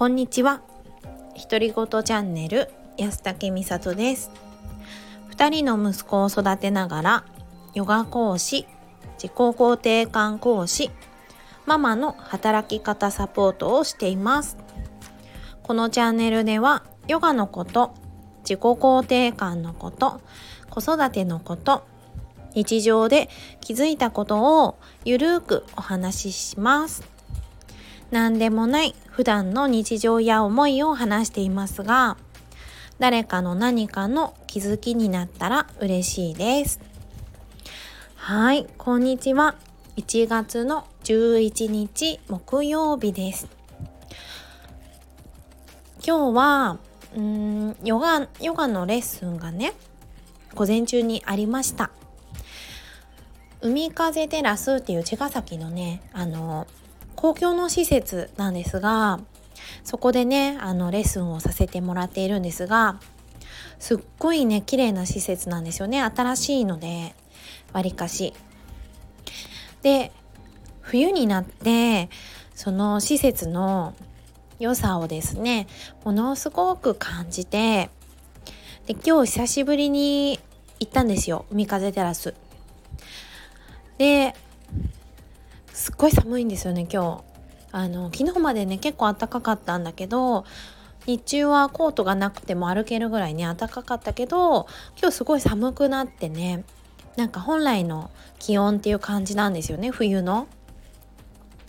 こんにちは。独り言チャンネル安武美里です。2人の息子を育てながらヨガ講師自己肯定感講師ママの働き方サポートをしています。このチャンネルではヨガのこと自己肯定感のこと子育てのこと日常で気づいたことをゆるーくお話しします。何でもない普段の日常や思いを話していますが誰かの何かの気づきになったら嬉しいです。はいこんにちは。1月の11日木曜日です。今日はうんヨガヨガのレッスンがね午前中にありました。海風テラスっていう茅ヶ崎のねあの公共の施設なんですがそこでねあのレッスンをさせてもらっているんですがすっごいね綺麗な施設なんですよね新しいのでわりかし。で冬になってその施設の良さをですねものすごく感じてで今日久しぶりに行ったんですよ海風テラス。ですっごい寒いんですよね今日。あの昨日までね結構暖かかったんだけど日中はコートがなくても歩けるぐらいね暖かかったけど今日すごい寒くなってねなんか本来の気温っていう感じなんですよね冬の。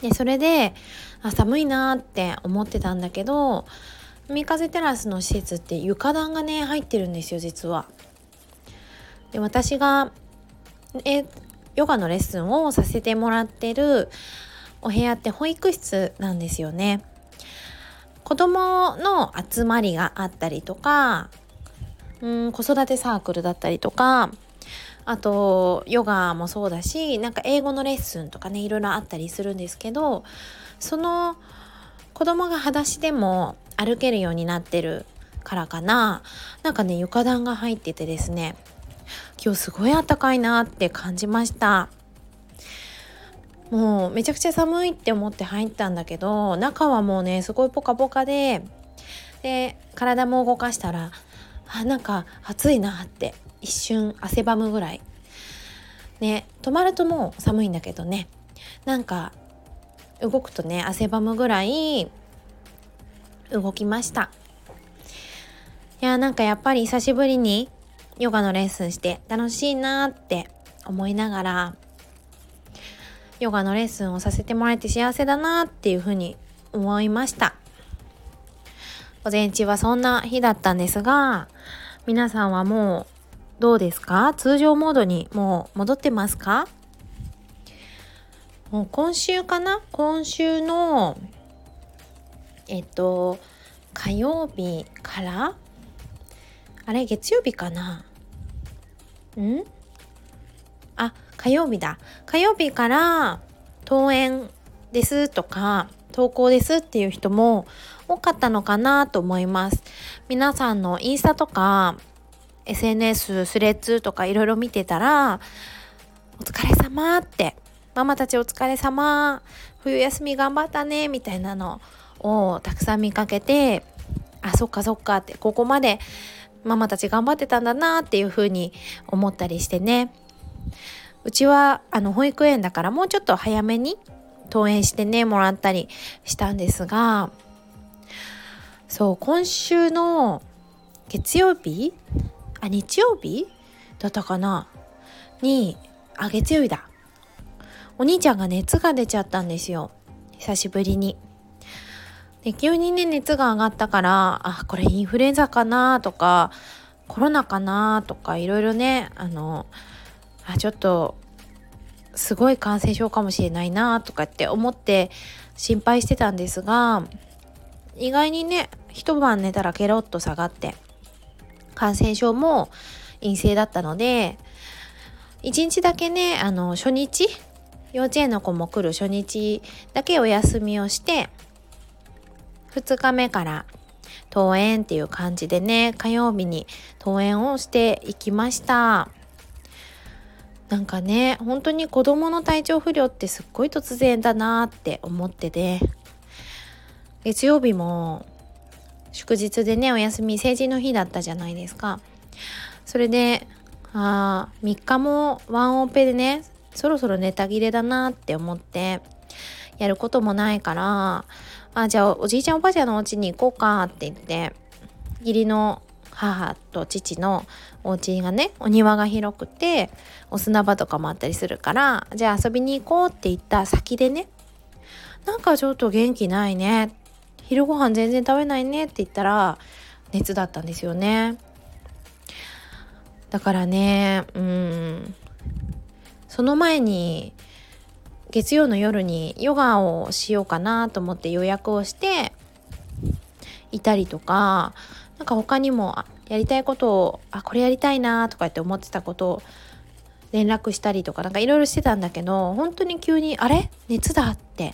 でそれであ寒いなって思ってたんだけど海風テラスの施設って床暖がね入ってるんですよ実は。で私がえヨガのレッスンをさせてもらってるお部屋って保育室なんですよね。子供の集まりがあったりとかうん子育てサークルだったりとかあとヨガもそうだしなんか英語のレッスンとかねいろいろあったりするんですけどその子供が裸足でも歩けるようになってるからかななんかね床暖が入っててですね今日すごい暖かいなって感じました。もうめちゃくちゃ寒いって思って入ったんだけど中はもうねすごいポカポカでで体も動かしたらあなんか暑いなって一瞬汗ばむぐらい。ね止まるともう寒いんだけどね。なんか動くとね汗ばむぐらい動きました。いやなんかやっぱり久しぶりにヨガのレッスンして楽しいなって思いながらヨガのレッスンをさせてもらえて幸せだなっていうふうに思いました。午前中はそんな日だったんですが皆さんはもうどうですか？通常モードにもう戻ってますか？もう今週かな？今週のえっと火曜日からあれ月曜日かな？ん？あ火曜日だ。火曜日から登園ですとか投稿ですっていう人も多かったのかなと思います。皆さんのインスタとか SNS スレッズとかいろいろ見てたらお疲れ様ってママたちお疲れ様冬休み頑張ったねみたいなのをたくさん見かけてあそっかそっかってここまでママたち頑張ってたんだなっていうふうに思ったりしてね。うちはあの保育園だからもうちょっと早めに登園してねもらったりしたんですがそう今週の月曜日あ日曜日だったかなにあ月曜日だ。お兄ちゃんが熱が出ちゃったんですよ。久しぶりに。で急にね熱が上がったからあこれインフルエンザかなとかコロナかなとかいろいろねあのあちょっとすごい感染症かもしれないなとかって思って心配してたんですが意外にね一晩寝たらケロッと下がって感染症も陰性だったので1日だけねあの初日幼稚園の子も来る初日だけお休みをして2日目から登園っていう感じでね火曜日に登園をしていきました。なんかね本当に子供の体調不良ってすっごい突然だなって思ってて月曜日も祝日でねお休み成人の日だったじゃないですか。それであ3日もワンオペでねそろそろネタ切れだなって思ってやることもないからあじゃあおじいちゃんおばあちゃんのお家に行こうかって言って義理の母と父のお家がねお庭が広くてお砂場とかもあったりするからじゃあ遊びに行こうって言った先でねなんかちょっと元気ないね昼ご飯全然食べないねって言ったら熱だったんですよね。だからねうんその前に月曜の夜にヨガをしようかなと思って予約をしていたりとかなんか他にもやりたいことをあこれやりたいなとかって思ってたことを連絡したりとかなんかいろいろしてたんだけど本当に急にあれ？熱だって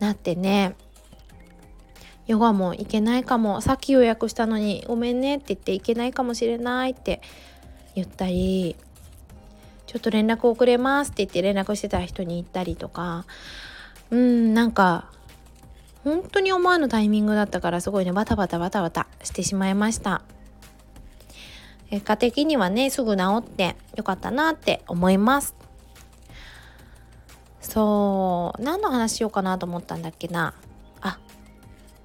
なってね。ヨガも行けないかも。さっき予約したのにごめんねって言って行けないかもしれないって言ったりちょっと連絡遅れますって言って連絡してた人に言ったりとか。うんなんか本当に思わぬタイミングだったからすごいね。バタバタバタバタしてしまいました。結果的にはねすぐ治ってよかったなって思います。そう何の話しようかなと思ったんだっけな。あ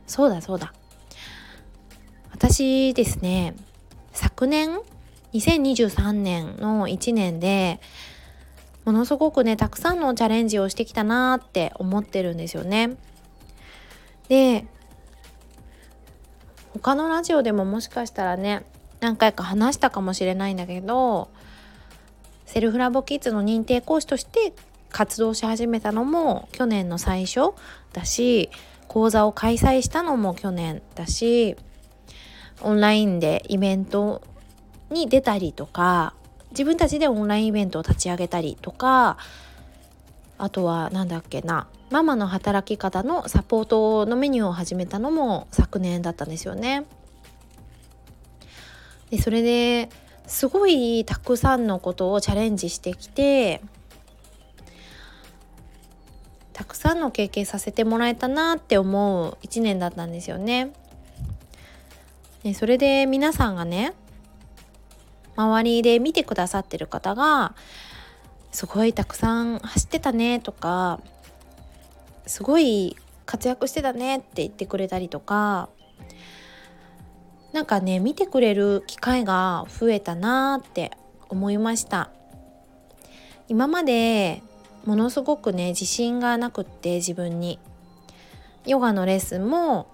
そうだそうだ。私ですね昨年2023年の1年でものすごくねたくさんのチャレンジをしてきたなって思ってるんですよね。で他のラジオでももしかしたらね何回か話したかもしれないんだけどセルフラボキッズの認定講師として活動し始めたのも去年の最初だし講座を開催したのも去年だしオンラインでイベントに出たりとか自分たちでオンラインイベントを立ち上げたりとかあとは何だっけなママの働き方のサポートのメニューを始めたのも昨年だったんですよね。でそれですごいたくさんのことをチャレンジしてきてたくさんの経験させてもらえたなって思う1年だったんですよね。でそれで皆さんがね周りで見てくださってる方がすごいたくさん走ってたねとかすごい活躍してたねって言ってくれたりとかなんかね見てくれる機会が増えたなって思いました。今までものすごくね自信がなくって自分に。ヨガのレッスンも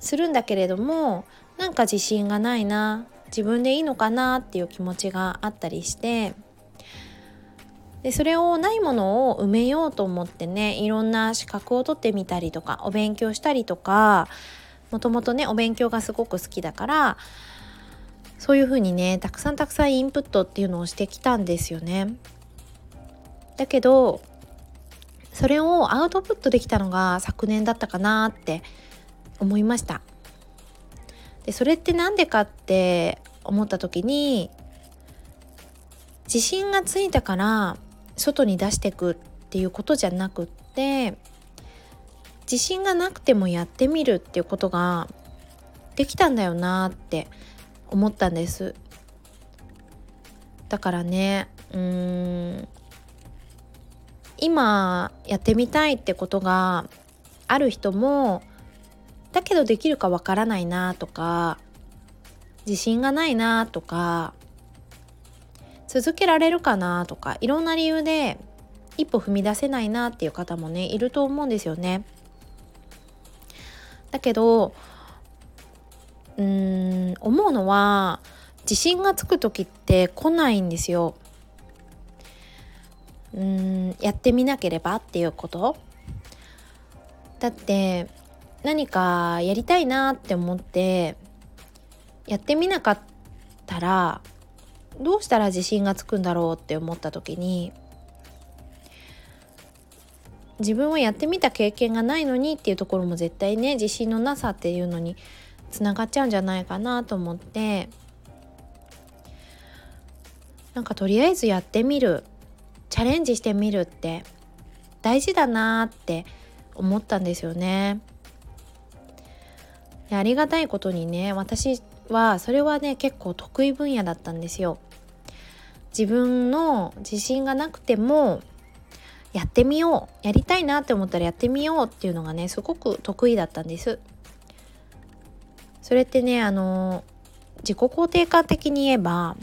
するんだけれどもなんか自信がないな。自分でいいのかなっていう気持ちがあったりしてでそれをないものを埋めようと思ってねいろんな資格を取ってみたりとかお勉強したりとかもともとねお勉強がすごく好きだからそういうふうにねたくさんたくさんインプットっていうのをしてきたんですよね。だけどそれをアウトプットできたのが昨年だったかなって思いましたでそれって何でかって思った時に自信がついたから外に出してくっていうことじゃなくって自信がなくてもやってみるっていうことができたんだよなって思ったんです。だからねうーん今やってみたいってことがある人もだけどできるかわからないなとか自信がないなとか続けられるかなとかいろんな理由で一歩踏み出せないなっていう方もねいると思うんですよね。だけどうーん思うのは自信がつく時って来ないんですよ。うんやってみなければっていうことだって何かやりたいなって思ってやってみなかったらどうしたら自信がつくんだろうって思った時に自分はやってみた経験がないのにっていうところも絶対ね自信のなさっていうのにつながっちゃうんじゃないかなと思ってなんかとりあえずやってみるチャレンジしてみるって大事だなって思ったんですよね。でありがたいことにね私はそれはね結構得意分野だったんですよ。自分の自信がなくてもやってみようやりたいなって思ったらやってみようっていうのがねすごく得意だったんです。それってねあの自己肯定感的に言えば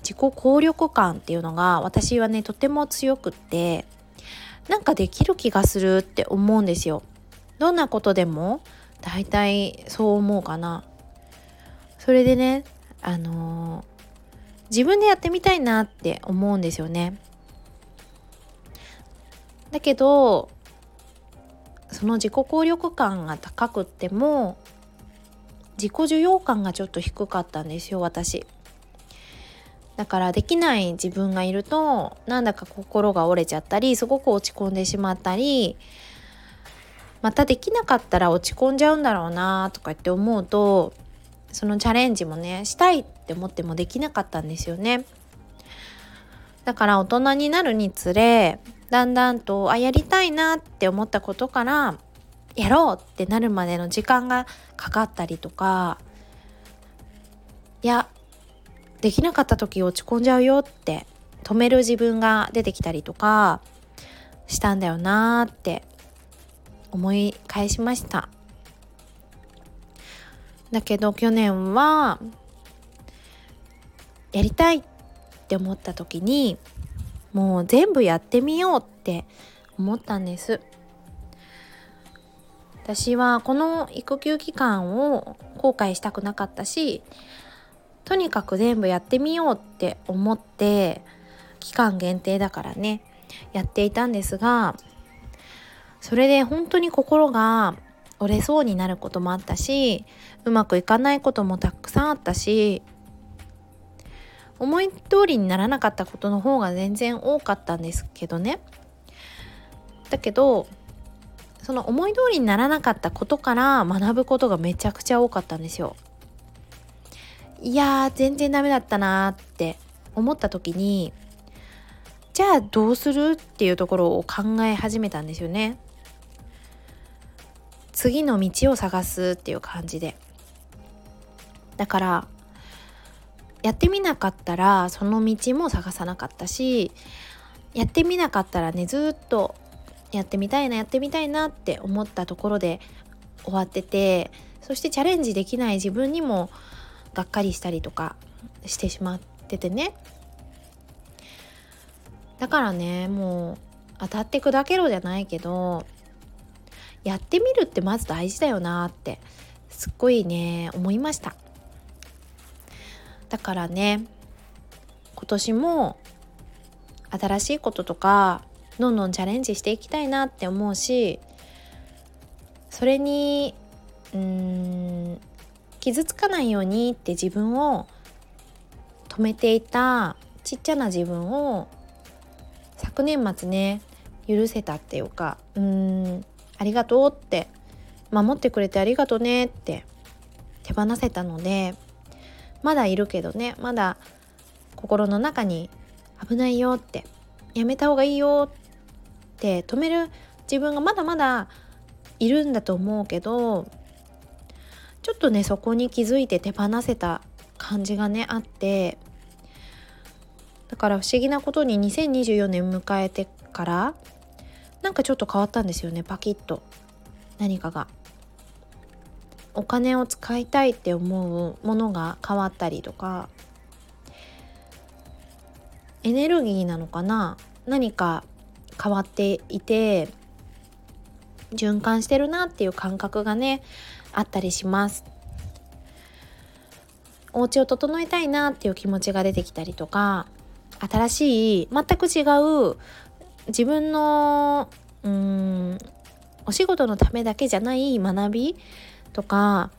自己効力感っていうのが私はねとても強くってなんかできる気がするって思うんですよ。どんなことでも大体そう思うかな。それでねあのー、自分でやってみたいなって思うんですよね。だけどその自己効力感が高くっても自己需要感がちょっと低かったんですよ私。だからできない自分がいるとなんだか心が折れちゃったりすごく落ち込んでしまったりまたできなかったら落ち込んじゃうんだろうなとかって思うとそのチャレンジもねしたいって思ってもできなかったんですよね。だから大人になるにつれだんだんとあやりたいなって思ったことからやろうってなるまでの時間がかかったりとかいやできなかった時落ち込んじゃうよって止める自分が出てきたりとかしたんだよなーって思い返しました。だけど去年はやりたいって思った時にもう全部やってみようって思ったんです。私はこの育休期間を後悔したくなかったしとにかく全部やってみようって思って期間限定だからねやっていたんですがそれで本当に心が折れそうになることもあったしうまくいかないこともたくさんあったし思い通りにならなかったことの方が全然多かったんですけどねだけどその思い通りにならなかったことから学ぶことがめちゃくちゃ多かったんですよいやー全然ダメだったなーって思った時にじゃあどうするっていうところを考え始めたんですよね。次の道を探すっていう感じで。だからやってみなかったらその道も探さなかったしやってみなかったらねずっとやってみたいなやってみたいなって思ったところで終わっててそしてチャレンジできない自分にもがっかりしたりとかしてしまっててねだからねもう当たって砕けろじゃないけどやってみるってまず大事だよなってすっごいね思いました。だからね今年も新しいこととかどんどんチャレンジしていきたいなって思うしそれにうん傷つかないようにって自分を止めていたちっちゃな自分を昨年末ね許せたっていうかうんありがとうって。守ってくれてありがとねって。手放せたのでまだいるけどね。まだ心の中に危ないよって。やめた方がいいよって。止める自分がまだまだいるんだと思うけどちょっとねそこに気づいて手放せた感じがねあって。だから不思議なことに2024年迎えてからなんかちょっと変わったんですよねパキッと。何かが。お金を使いたいって思うものが変わったりとか。エネルギーなのかな？何か変わっていて循環してるなっていう感覚がねあったりします。お家を整えたいなっていう気持ちが出てきたりとか新しい全く違う自分のうんお仕事のためだけじゃない学びとか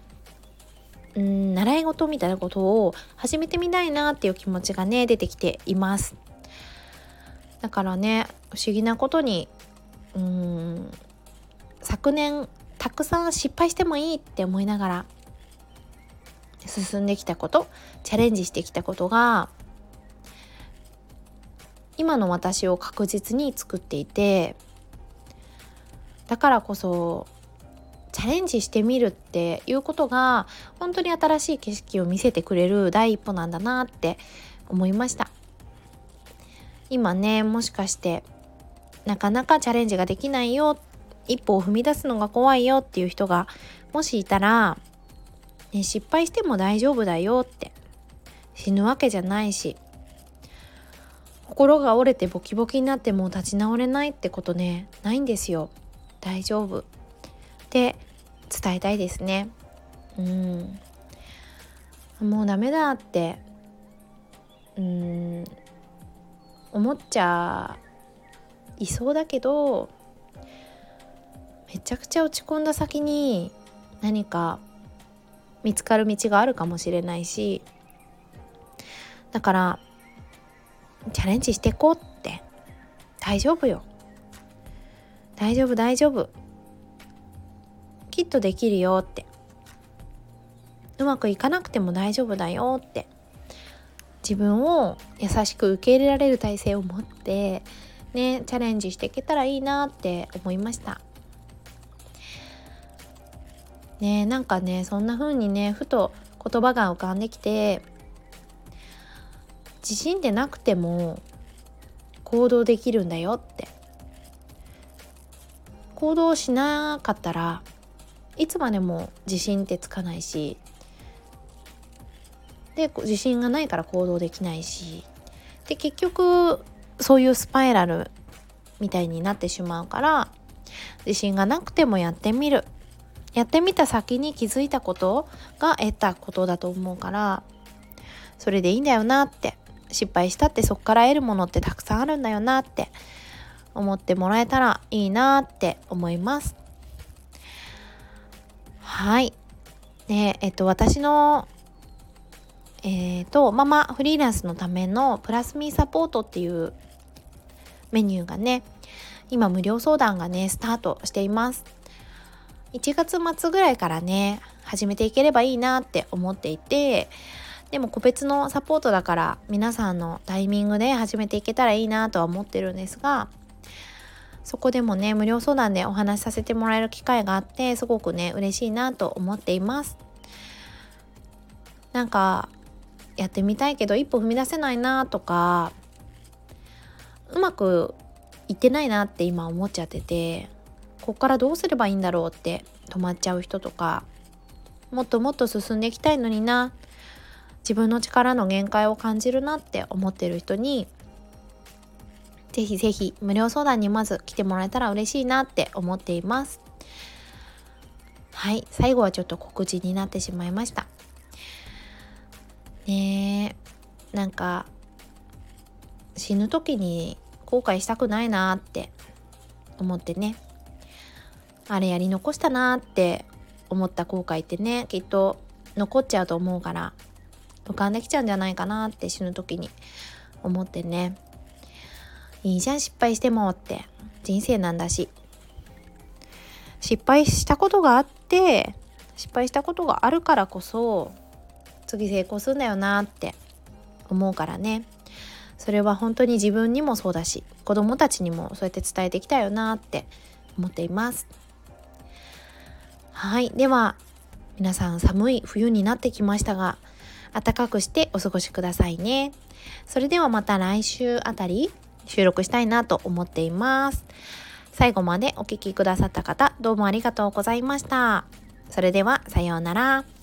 うん習い事みたいなことを始めてみたいなっていう気持ちがね出てきています。だからね不思議なことにうん昨年たくさん失敗してもいいって思いながら進んできたことチャレンジしてきたことが今の私を確実に作っていてだからこそチャレンジしてみるっていうことが本当に新しい景色を見せてくれる第一歩なんだなって思いました。今ねもしかしてなかなかチャレンジができないよ一歩を踏み出すのが怖いよっていう人がもしいたら、ね、失敗しても大丈夫だよって死ぬわけじゃないし心が折れてボキボキになってもう立ち直れないってことね。ないんですよ。大丈夫。って伝えたいですね。うん。もうダメだって。うん。思っちゃいそうだけどめちゃくちゃ落ち込んだ先に何か見つかる道があるかもしれないし。だからチャレンジしていこうって。大丈夫よ。大丈夫大丈夫。きっとできるよって。うまくいかなくても大丈夫だよって。自分を優しく受け入れられる体制を持ってねチャレンジしていけたらいいなって思いました。ねなんかねそんな風にねふと言葉が浮かんできて自信でなくても行動できるんだよって。行動しなかったらいつまでも自信ってつかないしで自信がないから行動できないしで結局そういうスパイラルみたいになってしまうから自信がなくてもやってみる。やってみた先に気づいたことが得たことだと思うからそれでいいんだよなって。失敗したってそっから得るものってたくさんあるんだよなって思ってもらえたらいいなって思います。はい。でえっと私のえーと、ママフリーランスのためのプラスミーサポートっていうメニューがね今無料相談がねスタートしています。1月末ぐらいからね始めていければいいなって思っていてでも個別のサポートだから皆さんのタイミングで始めていけたらいいなとは思ってるんですがそこでもね無料相談でお話しさせてもらえる機会があってすごくね嬉しいなと思っています。なんかやってみたいけど一歩踏み出せないなとかうまくいってないなって今思っちゃっててこっからどうすればいいんだろうって止まっちゃう人とかもっともっと進んでいきたいのにな自分の力の限界を感じるなって思ってる人にぜひぜひ無料相談にまず来てもらえたら嬉しいなって思っています。はい最後はちょっと告知になってしまいました。ねえなんか死ぬ時に後悔したくないなって思ってね。あれやり残したなって思った後悔ってねきっと残っちゃうと思うから浮かんできちゃうんじゃないかなって死ぬ時に思ってね。いいじゃん失敗してもって。人生なんだし。失敗したことがあって失敗したことがあるからこそ次成功するんだよなって思うからね。それは本当に自分にもそうだし子供たちにもそうやって伝えてきたよなって思っています。はいでは皆さん寒い冬になってきましたが暖かくしてお過ごしくださいね。それではまた来週あたり収録したいなと思っています。最後までお聴きくださった方、どうもありがとうございました。それでは、さようなら。